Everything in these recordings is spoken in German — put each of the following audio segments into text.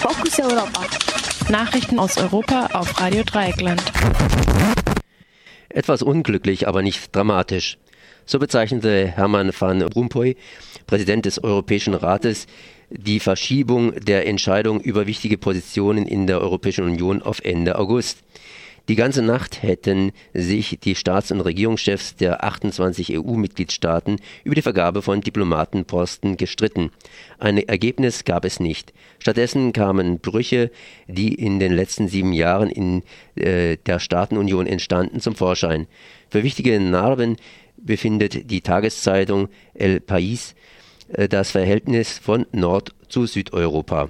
Fokus Europa. Nachrichten aus Europa auf Radio Dreieckland. Etwas unglücklich, aber nicht dramatisch. So bezeichnete Hermann van Rompuy, Präsident des Europäischen Rates, die Verschiebung der Entscheidung über wichtige Positionen in der Europäischen Union auf Ende August. Die ganze Nacht hätten sich die Staats- und Regierungschefs der 28 EU-Mitgliedstaaten über die Vergabe von Diplomatenposten gestritten. Ein Ergebnis gab es nicht. Stattdessen kamen Brüche, die in den letzten sieben Jahren in äh, der Staatenunion entstanden, zum Vorschein. Für wichtige Narben befindet die Tageszeitung El País äh, das Verhältnis von Nord- zu Südeuropa.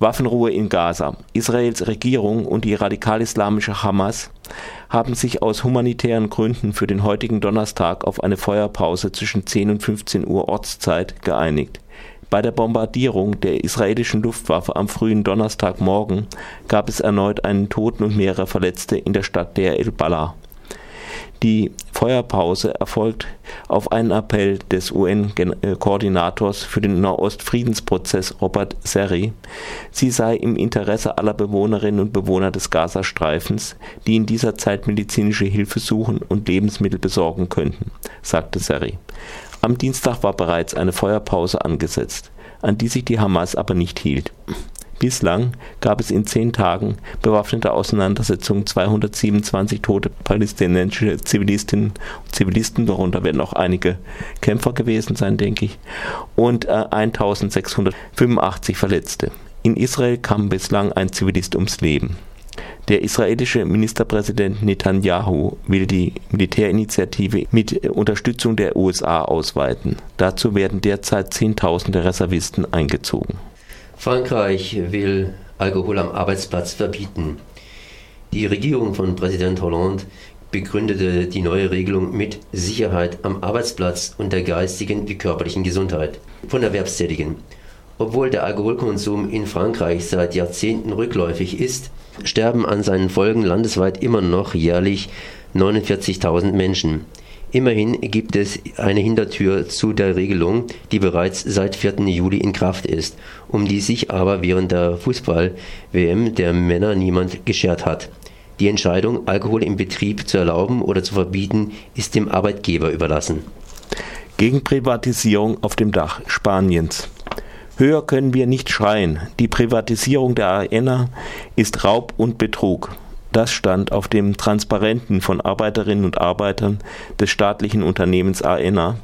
Waffenruhe in Gaza. Israels Regierung und die radikal-islamische Hamas haben sich aus humanitären Gründen für den heutigen Donnerstag auf eine Feuerpause zwischen 10 und 15 Uhr Ortszeit geeinigt. Bei der Bombardierung der israelischen Luftwaffe am frühen Donnerstagmorgen gab es erneut einen Toten und mehrere Verletzte in der Stadt Der el-Balah. Die Feuerpause erfolgt auf einen Appell des UN-Koordinators für den Nahostfriedensprozess Robert Serri. Sie sei im Interesse aller Bewohnerinnen und Bewohner des Gazastreifens, die in dieser Zeit medizinische Hilfe suchen und Lebensmittel besorgen könnten, sagte Serri. Am Dienstag war bereits eine Feuerpause angesetzt, an die sich die Hamas aber nicht hielt. Bislang gab es in zehn Tagen bewaffnete Auseinandersetzungen, 227 tote palästinensische Zivilistinnen und Zivilisten, darunter werden auch einige Kämpfer gewesen sein, denke ich, und äh, 1685 Verletzte. In Israel kam bislang ein Zivilist ums Leben. Der israelische Ministerpräsident Netanyahu will die Militärinitiative mit Unterstützung der USA ausweiten. Dazu werden derzeit Zehntausende Reservisten eingezogen. Frankreich will Alkohol am Arbeitsplatz verbieten. Die Regierung von Präsident Hollande begründete die neue Regelung mit Sicherheit am Arbeitsplatz und der geistigen wie körperlichen Gesundheit von Erwerbstätigen. Obwohl der Alkoholkonsum in Frankreich seit Jahrzehnten rückläufig ist, sterben an seinen Folgen landesweit immer noch jährlich 49.000 Menschen. Immerhin gibt es eine Hintertür zu der Regelung, die bereits seit 4. Juli in Kraft ist, um die sich aber während der Fußball-WM der Männer niemand geschert hat. Die Entscheidung, Alkohol im Betrieb zu erlauben oder zu verbieten, ist dem Arbeitgeber überlassen. Gegen Privatisierung auf dem Dach Spaniens. Höher können wir nicht schreien. Die Privatisierung der AENA ist Raub und Betrug. Das stand auf dem Transparenten von Arbeiterinnen und Arbeitern des staatlichen Unternehmens AENA,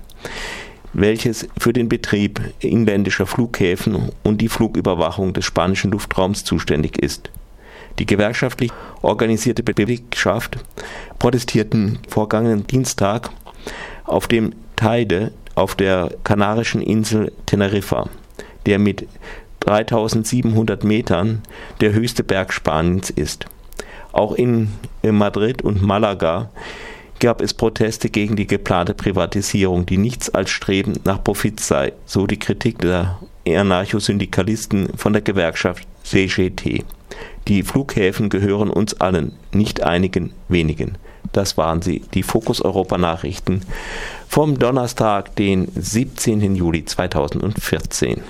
welches für den Betrieb inländischer Flughäfen und die Flugüberwachung des spanischen Luftraums zuständig ist. Die gewerkschaftlich organisierte Belegschaft protestierten vorgangenen Dienstag auf dem Teide auf der kanarischen Insel Teneriffa, der mit 3700 Metern der höchste Berg Spaniens ist. Auch in, Madrid und Malaga gab es Proteste gegen die geplante Privatisierung, die nichts als Streben nach Profit sei, so die Kritik der Anarchosyndikalisten von der Gewerkschaft CGT. Die Flughäfen gehören uns allen, nicht einigen wenigen. Das waren sie, die Fokus Europa Nachrichten vom Donnerstag, den 17. Juli 2014.